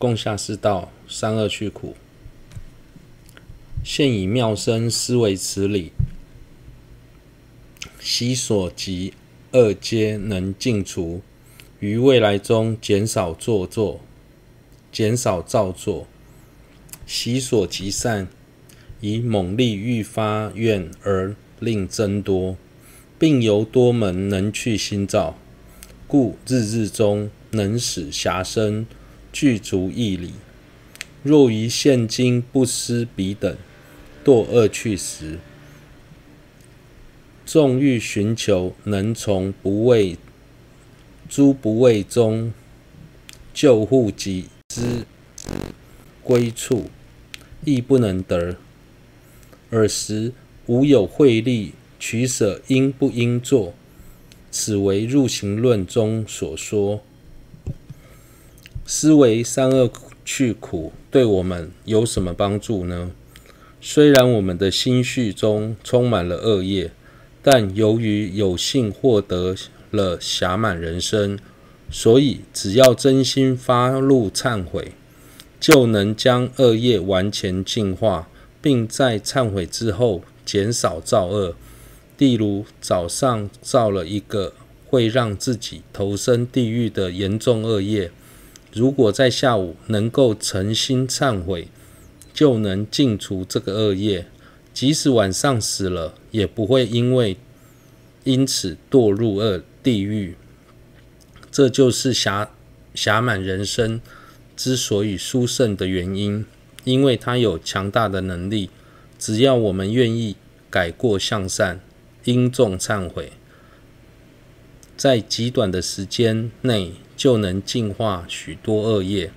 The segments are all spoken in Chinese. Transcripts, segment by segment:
共下士道，三恶趣苦。现以妙身思维此理，悉所及恶皆能尽除，于未来中减少作作，减少造作。悉所及善，以猛力欲发愿而令增多，并由多门能去心造，故日日中能使暇身具足义理。若于现今不思彼等。堕恶趣时，纵欲寻求能从不畏诸不畏中救护己之归处，亦不能得。尔时无有慧力取舍应不应作，此为入行论中所说。思维三恶去苦对我们有什么帮助呢？虽然我们的心绪中充满了恶业，但由于有幸获得了暇满人生，所以只要真心发露忏悔，就能将恶业完全净化，并在忏悔之后减少造恶。例如，早上造了一个会让自己投身地狱的严重恶业，如果在下午能够诚心忏悔，就能净除这个恶业，即使晚上死了，也不会因为因此堕入恶地狱。这就是侠侠满人生之所以殊胜的原因，因为它有强大的能力，只要我们愿意改过向善，殷重忏悔，在极短的时间内就能净化许多恶业。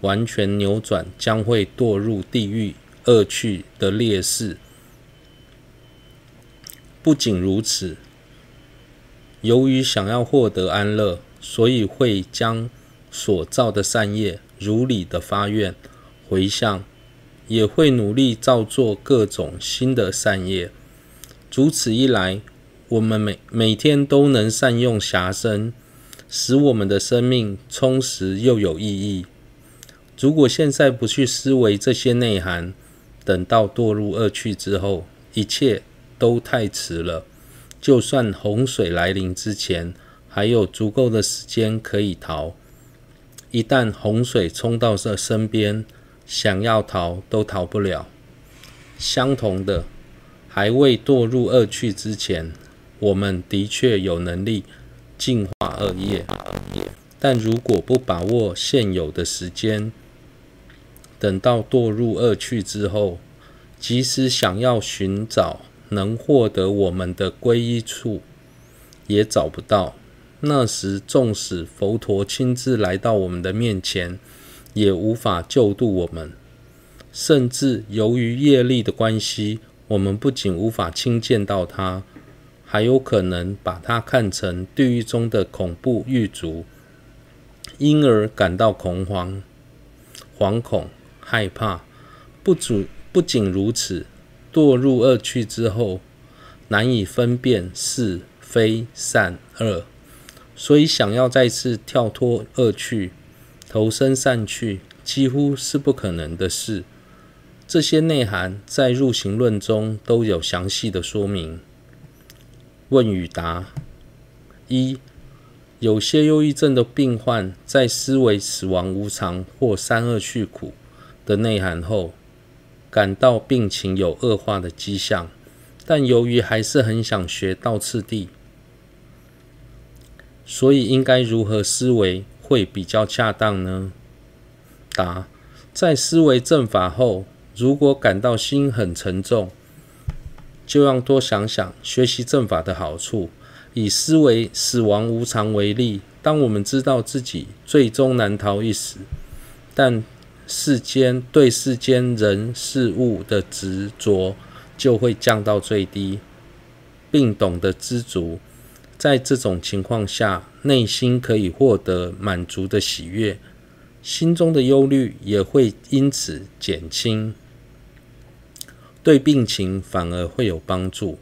完全扭转将会堕入地狱恶趣的劣势。不仅如此，由于想要获得安乐，所以会将所造的善业如理的发愿回向，也会努力造作各种新的善业。如此一来，我们每每天都能善用暇身，使我们的生命充实又有意义。如果现在不去思维这些内涵，等到堕入恶趣之后，一切都太迟了。就算洪水来临之前，还有足够的时间可以逃。一旦洪水冲到这身边，想要逃都逃不了。相同的，还未堕入恶趣之前，我们的确有能力净化恶业。但如果不把握现有的时间，等到堕入恶趣之后，即使想要寻找能获得我们的皈依处，也找不到。那时，纵使佛陀亲自来到我们的面前，也无法救度我们。甚至由于业力的关系，我们不仅无法亲见到他，还有可能把他看成地狱中的恐怖狱卒，因而感到恐慌、惶恐。害怕，不主不仅如此，堕入恶趣之后，难以分辨是非善恶，所以想要再次跳脱恶趣，投身善趣，几乎是不可能的事。这些内涵在入行论中都有详细的说明。问与答：一，有些忧郁症的病患在思维死亡无常或三恶趣苦的内涵后，感到病情有恶化的迹象，但由于还是很想学道次第，所以应该如何思维会比较恰当呢？答：在思维正法后，如果感到心很沉重，就要多想想学习正法的好处。以思维死亡无常为例，当我们知道自己最终难逃一死，但世间对世间人事物的执着就会降到最低，并懂得知足。在这种情况下，内心可以获得满足的喜悦，心中的忧虑也会因此减轻，对病情反而会有帮助。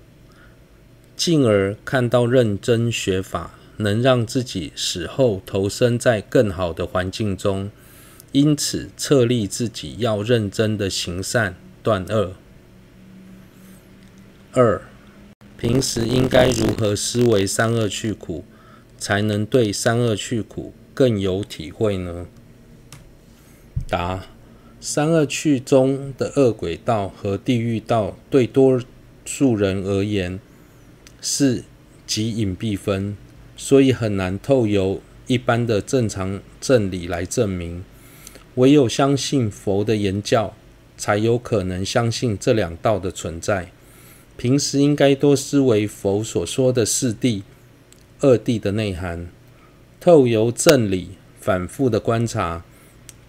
进而看到认真学法能让自己死后投身在更好的环境中。因此策立自己要认真的行善断恶。二，平时应该如何思维三恶趣苦，才能对三恶趣苦更有体会呢？答：三恶趣中的恶鬼道和地狱道，对多数人而言是极隐蔽分，所以很难透由一般的正常正理来证明。唯有相信佛的言教，才有可能相信这两道的存在。平时应该多思维佛所说的四谛、二谛的内涵，透由正理反复的观察，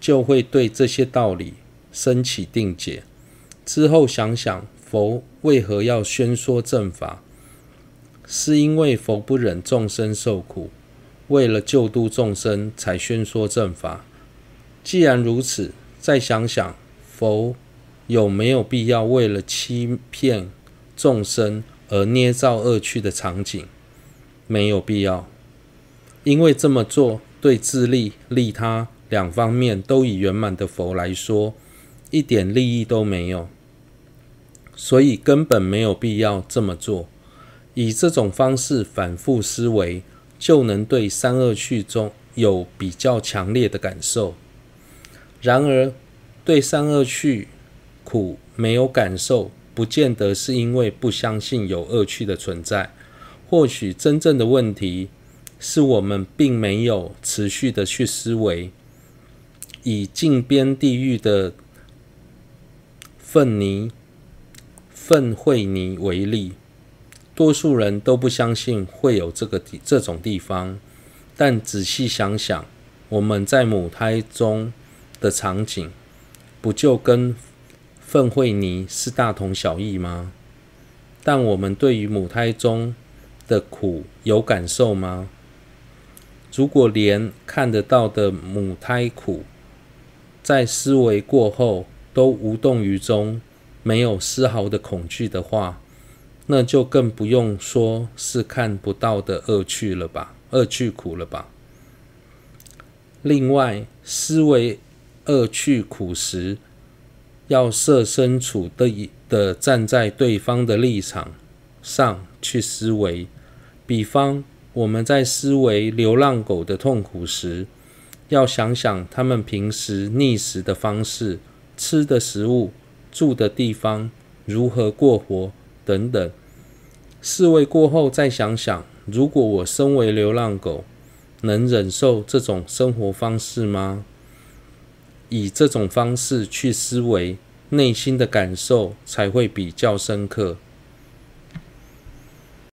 就会对这些道理生起定解。之后想想，佛为何要宣说正法？是因为佛不忍众生受苦，为了救度众生才宣说正法。既然如此，再想想，佛有没有必要为了欺骗？众生而捏造恶趣的场景，没有必要，因为这么做对自利利他两方面都以圆满的佛来说，一点利益都没有，所以根本没有必要这么做。以这种方式反复思维，就能对三恶趣中有比较强烈的感受。然而，对三恶趣苦没有感受。不见得是因为不相信有恶趣的存在，或许真正的问题是我们并没有持续的去思维。以近边地狱的粪泥、粪秽泥为例，多数人都不相信会有这个这种地方，但仔细想想，我们在母胎中的场景，不就跟粪秽泥是大同小异吗？但我们对于母胎中的苦有感受吗？如果连看得到的母胎苦，在思维过后都无动于衷，没有丝毫的恐惧的话，那就更不用说是看不到的恶趣了吧，恶趣苦了吧。另外，思维恶趣苦时，要设身处地的站在对方的立场上去思维，比方我们在思维流浪狗的痛苦时，要想想他们平时觅食的方式、吃的食物、住的地方、如何过活等等。思维过后再想想，如果我身为流浪狗，能忍受这种生活方式吗？以这种方式去思维，内心的感受才会比较深刻。